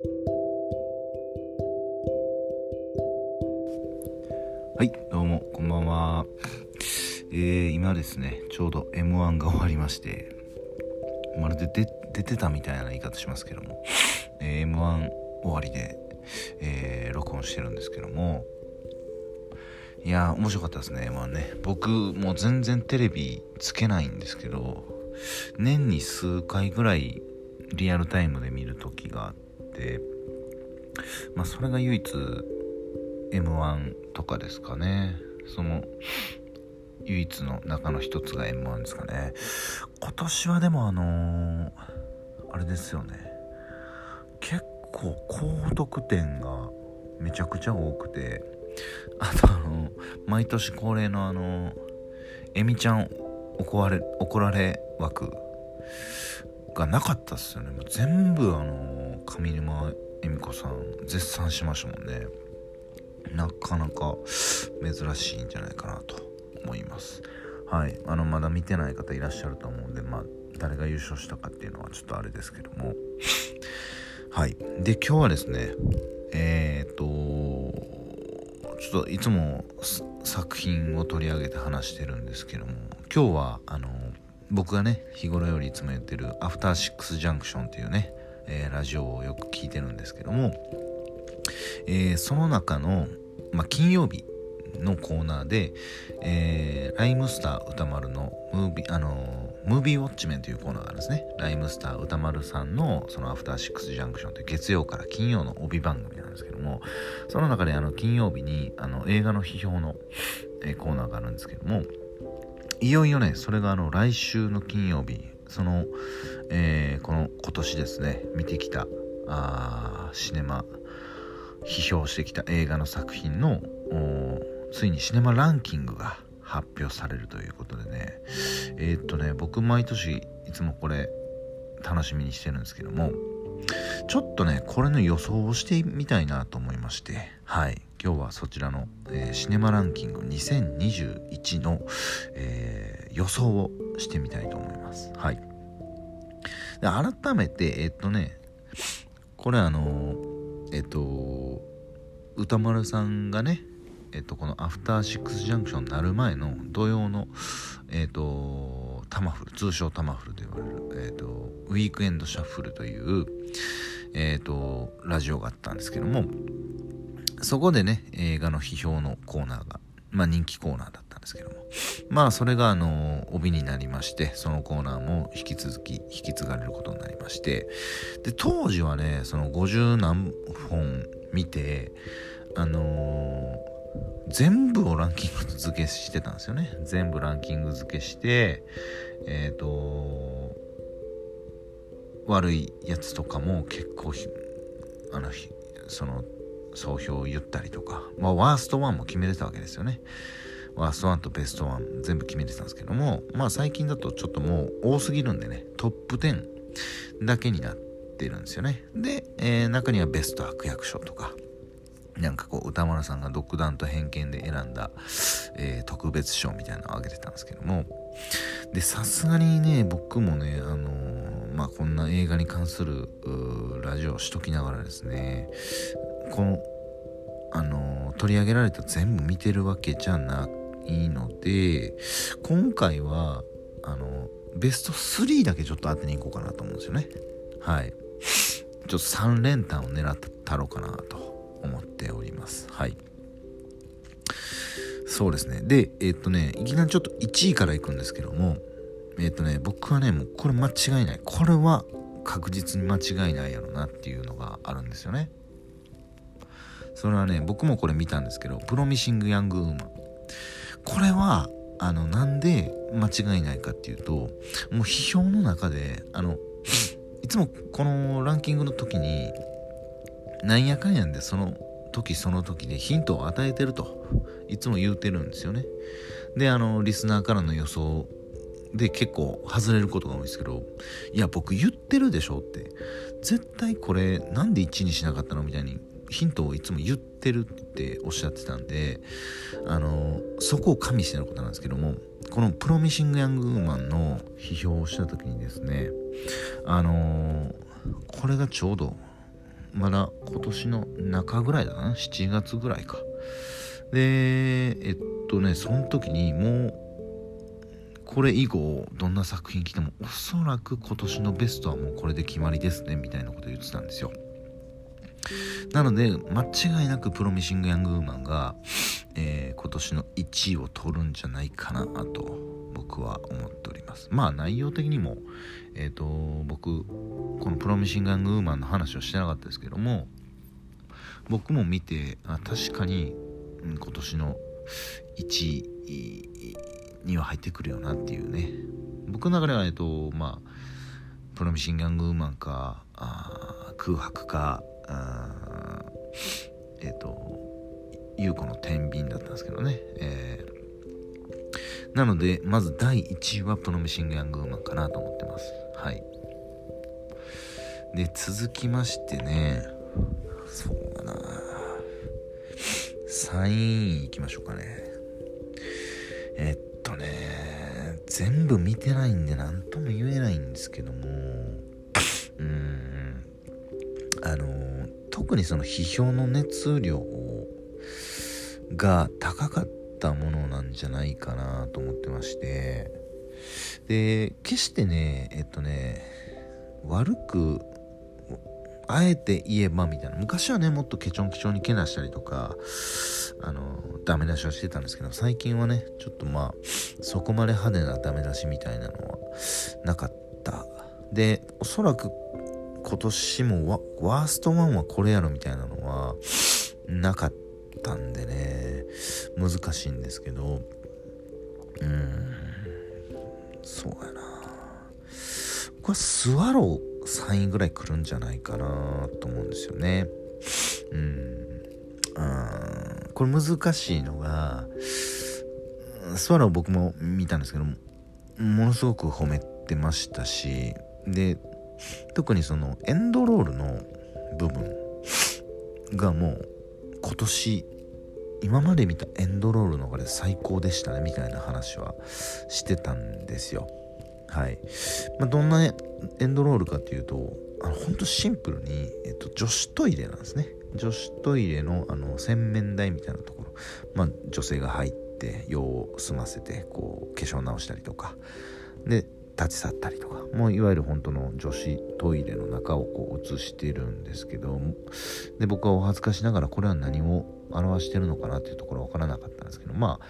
はいどうもこんばんは。えー、今ですねちょうど m 1が終わりましてまるで出てたみたいな言い方しますけども、えー、m 1終わりで、えー、録音してるんですけどもいや面白かったですねまあね。僕もう全然テレビつけないんですけど年に数回ぐらいリアルタイムで見る時があってまあそれが唯一 m 1とかですかね。その唯一の中の一つが m 1ですかね。今年はでもあのー、あれですよね。結構高得点がめちゃくちゃ多くてあとあの毎年恒例のあのえみちゃん怒られ怒られ枠がなかったっすよね。もう全部あの上沼恵美子さん絶賛しましたもんね。なかなか珍しいんじゃないかなと思います。はい。あのまだ見てない方いらっしゃると思うんでまあ誰が優勝したかっていうのはちょっとあれですけども。はい。で今日はですねえっ、とちょっといつも作品を取り上げて話してるんですけども今日はあの僕がね日頃よりいつも言ってる「アフターシックスジャンクション」っていうね、えー、ラジオをよく聞いてるんですけども、えー、その中の、まあ、金曜日のコーナーで、えー、ライムスター歌丸のムービー、あのー、ムービーウォッチメンというコーナーがあるんですね。ライムスター歌丸さんのそのアフターシックスジャンクションという月曜から金曜の帯番組なんですけども、その中であの金曜日にあの映画の批評の、え、コーナーがあるんですけども、いよいよね、それがあの来週の金曜日、その、えー、この今年ですね、見てきたあシネマ、批評してきた映画の作品のついにシネマランキングが発表されるということでねえー、っとね僕毎年いつもこれ楽しみにしてるんですけどもちょっとねこれの予想をしてみたいなと思いましてはい。今日はそちらの、えー、シネマランキング2021の、えー、予想をしてみたいと思います。はい。で改めてえ、っとねこれあのえっと歌丸さんがねえっと、このアフターシックスジャンクションになる前の土曜の、えっと、タマフル、通称タマフルと言われる、えっと、ウィークエンドシャッフルという、えっと、ラジオがあったんですけども、そこでね、映画の批評のコーナーが、まあ人気コーナーだったんですけども、まあそれがあの、帯になりまして、そのコーナーも引き続き引き継がれることになりまして、で、当時はね、その50何本見て、あのー全部をランキング付けしてたんですよね。全部ランキング付けしてえっ、ー、と悪いやつとかも結構あのその総評を言ったりとか、まあ、ワースト1も決めてたわけですよね。ワースト1とベスト1全部決めてたんですけども。まあ最近だとちょっともう多すぎるんでね。トップ10だけになってるんですよね。で、えー、中にはベスト悪役賞とか。なんかこう歌丸さんが独断と偏見で選んだ、えー、特別賞みたいなのをあげてたんですけども。でさすがにね僕もねあのー、まあこんな映画に関するラジオをしときながらですねこのあの、取り上げられた全部見てるわけじゃないので今回はあのベスト3だけちょっと当てに行こうかなと思うんですよねはいちょっと3連単を狙ったろうかなと思っております。はい。そうですね。で、えー、っとね、いきなりちょっと1位からいくんですけども、え、っとね、僕はね、もうこれ間違いない。これは確実に間違いないやろなっていうのがあるんですよね。それはね、僕もこれ見たんですけど、プロミシング・ヤング・ウーマン。これは、あの、なんで間違いないかっていうと、もう批評の中で、あの、いつもこのランキングの時に、なんやかんやんでその時その時でヒントを与えてるといつも言うてるんですよねであのリスナーからの予想で結構外れることが多いですけどいや僕言ってるでしょって絶対これなんで1にしなかったのみたいにヒントをいつも言ってるっておっしゃってたんであのそこを加味してのことなんですけどもこのプロミシング・ヤング・ウーマンの批評をした時にですねあのこれがちょうどまだ今年の中ぐらいだな7月ぐらいか。でえっとねその時にもうこれ以後どんな作品来てもおそらく今年のベストはもうこれで決まりですねみたいなこと言ってたんですよ。なので間違いなくプロミシング・ヤング・ウーマンが、えー、今年の1位を取るんじゃないかなと僕は思っております。まあ内容的にもえっ、ー、と僕このプロミシング・ヤング・ウーマンの話をしてなかったですけども僕も見てあ確かに、今年の1位には入ってくるよなっていうね。僕の中ではえっとまあプロミシング・ヤング・ウーマンかあ空白かあえっ、と優子の天秤だったんですけどね、えー、なのでまず第1位はプロミシング・ヤング・ウーマンかなと思ってます。はい。で続きましてね。そうだな。3位いきましょうかね。えっとね全部見てないんで何とも言えないんですけども。うーん。あの特にその批評の熱量が高かったものなんじゃないかなと思ってまして。で決してねえっとね悪くあえて言えばみたいな。昔はねもっとケチョンケチョンにけなしたりとかあのダメ出しはしてたんですけど最近はねちょっとまあそこまで派手なダメ出しみたいなのはなかった。でおそらく今年もワースト1はこれやろみたいなのはなかったんでね。難しいんですけど。うん。そうやな。僕はスワロー3位ぐらい来るんじゃないかなと思うんですよね。うん。これ難しいのがスワロー僕も見たんですけどものすごく褒めてましたしで特にそのエンドロールの部分がもう今年今まで見たエンドロールの中で最高でしたねみたいな話はしてたんですよ。はい、まあ、どんなエンドロールかっていうとあのほんとシンプルに、えっと、女子トイレなんですね。女子トイレのあの洗面台みたいなところ、まあ、女性が入って用を済ませてこう化粧直したりとか。で立ち去ったりとかもういわゆる本当の女子トイレの中をこう映してるんですけどで僕はお恥ずかしながらこれは何を表してるのかなっていうところ分からなかったんですけどま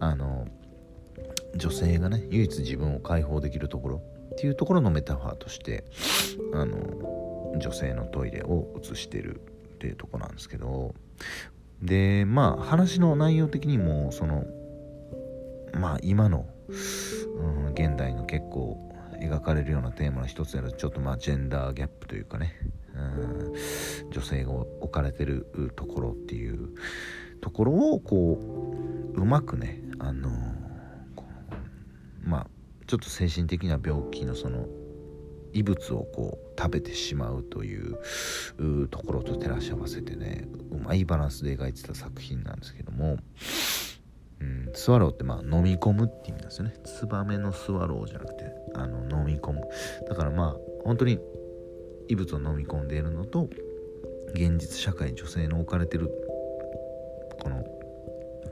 ああの女性がね唯一自分を解放できるところっていうところのメタファーとしてあの女性のトイレを映してるっていうとこなんですけどでまあ話の内容的にもそのまあ今のうん、現代の結構描かれるようなテーマの一つであるちょっとまあジェンダーギャップというかね、うん、女性が置かれてるところっていうところをこううまくねあのまあちょっと精神的な病気のその異物をこう食べてしまうというところと照らし合わせてねうまいバランスで描いてた作品なんですけども、スワローってまあ飲み込むって意味なんですよねツバメのスワローじゃなくてあの飲み込むだからまあ本当に異物を飲み込んでいるのと現実社会女性の置かれてるこの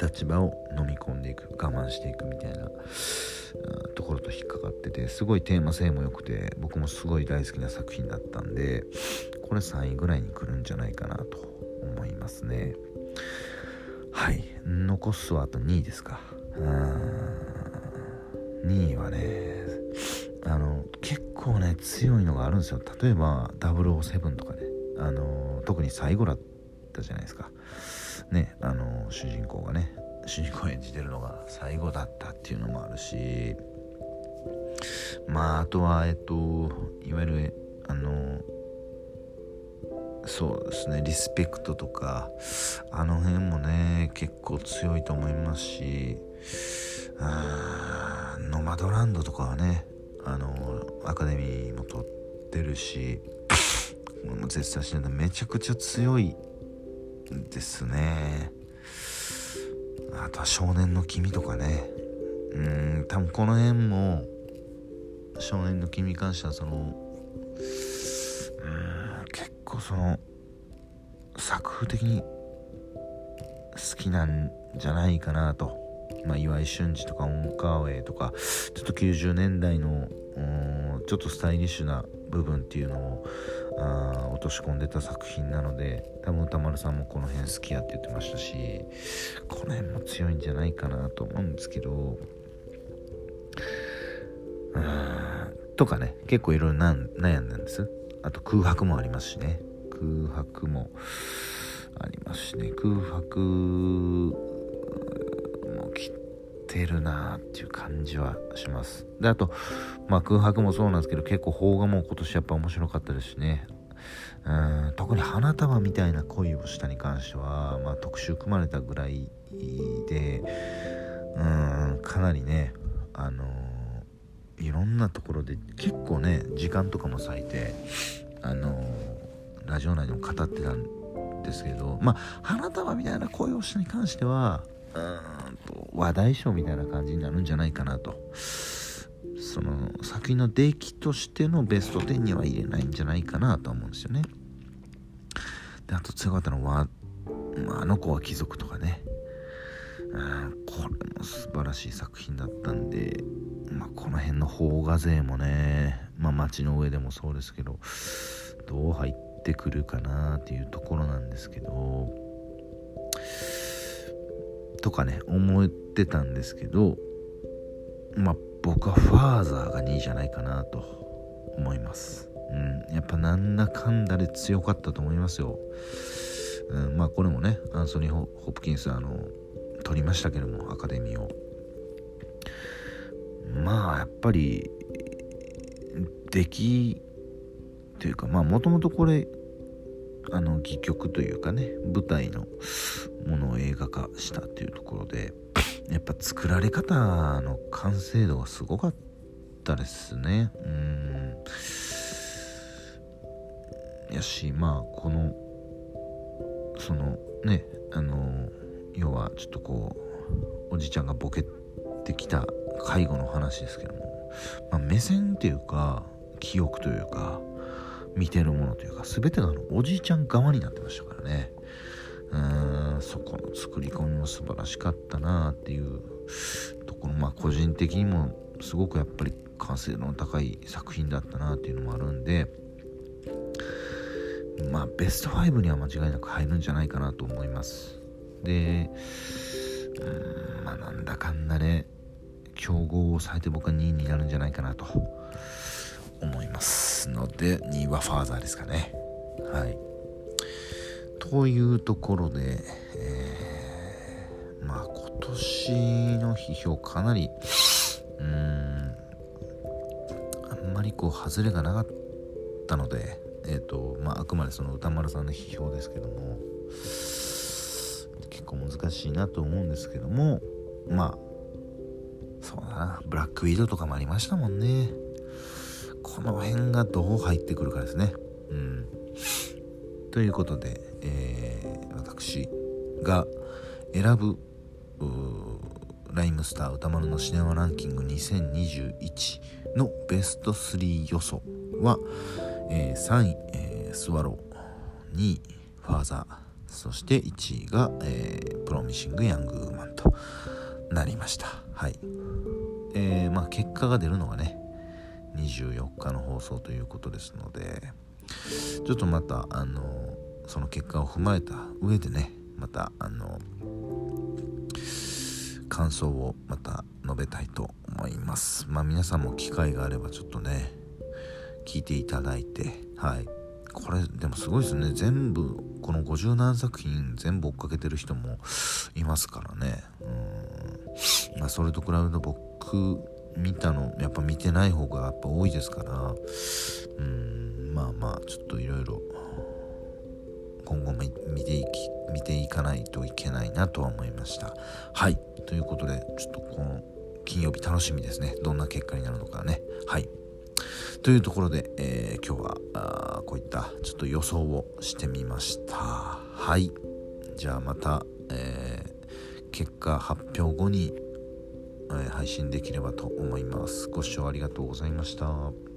立場を飲み込んでいく我慢していくみたいなところと引っかかっててすごいテーマ性も良くて僕もすごい大好きな作品だったんでこれ3位ぐらいに来るんじゃないかなと思いますね。はい。残すはあと2位ですか。うん2位はねあの結構ね強いのがあるんですよ。例えば007とかね。あの特に最後だったじゃないですか。ねあの主人公がね主人公演じてるのが最後だったっていうのもあるし。まああとはえっといわゆるあのそうですねリスペクトとかあの辺もね結構強いと思いますしノマドランドとかはねあのアカデミーも取ってるし絶賛してるめちゃくちゃ強いですね。あとは少年の君とかね。うん多分この辺も少年の君に関してはその構その作風的に好きなんじゃないかなと、まあ、岩井俊二とかオンカーウェイとかちょっと90年代のちょっとスタイリッシュな部分っていうのをあ落とし込んでた作品なので多分歌丸さんもこの辺好きやって言ってましたしこの辺も強いんじゃないかなと思うんですけどとかね結構いろいろ悩んだんです。あと空白もありますしね。空白もありますしね。空白も切ってるなっていう感じはします。であと、まあ、空白もそうなんですけど結構邦画も今年やっぱ面白かったですしね。うん特に花束みたいな恋をしたに関しては、まあ、特集組まれたぐらいでうんかなりねあのー、いろんなところで結構ね時間とかも割いてあのー、ラジオ内でも語ってたんですけどまあ花束みたいな声をしたに関してはうんと話題賞みたいな感じになるんじゃないかなと。その作品の出来としてのベスト10には入れないんじゃないかなと思うんですよね。であと強かったのは「あの子は貴族」とかね。これも素晴らしい作品だったんで、まあ、この辺の邦画勢もね、まあ、街の上でもそうですけどどう入ってくるかなっていうところなんですけどとかね思ってたんですけどまあ僕はファーザーが2位じゃないかなと思います。うん。やっぱなんだかんだで強かったと思いますよ。うん。まあこれもねアンソニー・ホプキンスあの取りましたけどもアカデミーを。まあやっぱり出来というかまあもともとこれあの戯曲というかね舞台のものを映画化したっていうところでやっぱ作られ方の完成度がすごかったですね。うん。やしまあこのそのねあの要はちょっとこうおじちゃんがボケてきた介護の話ですけども、まあ、目線っていうか記憶というか見てるものというか全てがあのおじいちゃん側になってましたからね。うんそこの作り込みも素晴らしかったなっていうところまあ個人的にもすごくやっぱり完成度の高い作品だったなっていうのもあるんでまあベスト5には間違いなく入るんじゃないかなと思います。でうんまあなんだかんだね競合を抑えて僕は2位になるんじゃないかなと。思いますので2はファーザーですかね。はい。というところで、えー、まあ今年の批評かなりうーんあんまりこう外れがなかったのでえっ、ー、とまああくまでその歌丸さんの批評ですけども結構難しいなと思うんですけどもまあそうだな。ブラックウィードとかもありましたもんね。この辺がどう入ってくるかですね。うん。ということで、えー、私が選ぶライムスター歌丸のシネマランキング2021のベスト3予想は、えー、3位、えー、スワロー2位ファーザーそして1位が、えー、プロミシング・ヤング・ウーマンとなりました。はい。えー、まあ結果が出るのがね24日の放送ということですのでちょっとまたあのその結果を踏まえた上でねまたあの感想をまた述べたいと思います。まあ皆さんも機会があればちょっとね聞いていただいてはい。これでもすごいですね。全部この50何作品全部追っかけてる人もいますからね。うん。まあそれと比べると僕見たのやっぱ見てない方がやっぱ多いですから。うんまあまあちょっといろいろ今後も見ていき見ていかないといけないなとは思いました。はい。ということでちょっとこの金曜日楽しみですね。どんな結果になるのかね。はい。というところで、えー、今日はあこういったちょっと予想をしてみました。はい。じゃあまた、えー、結果発表後に、配信できればと思います。ご視聴ありがとうございました。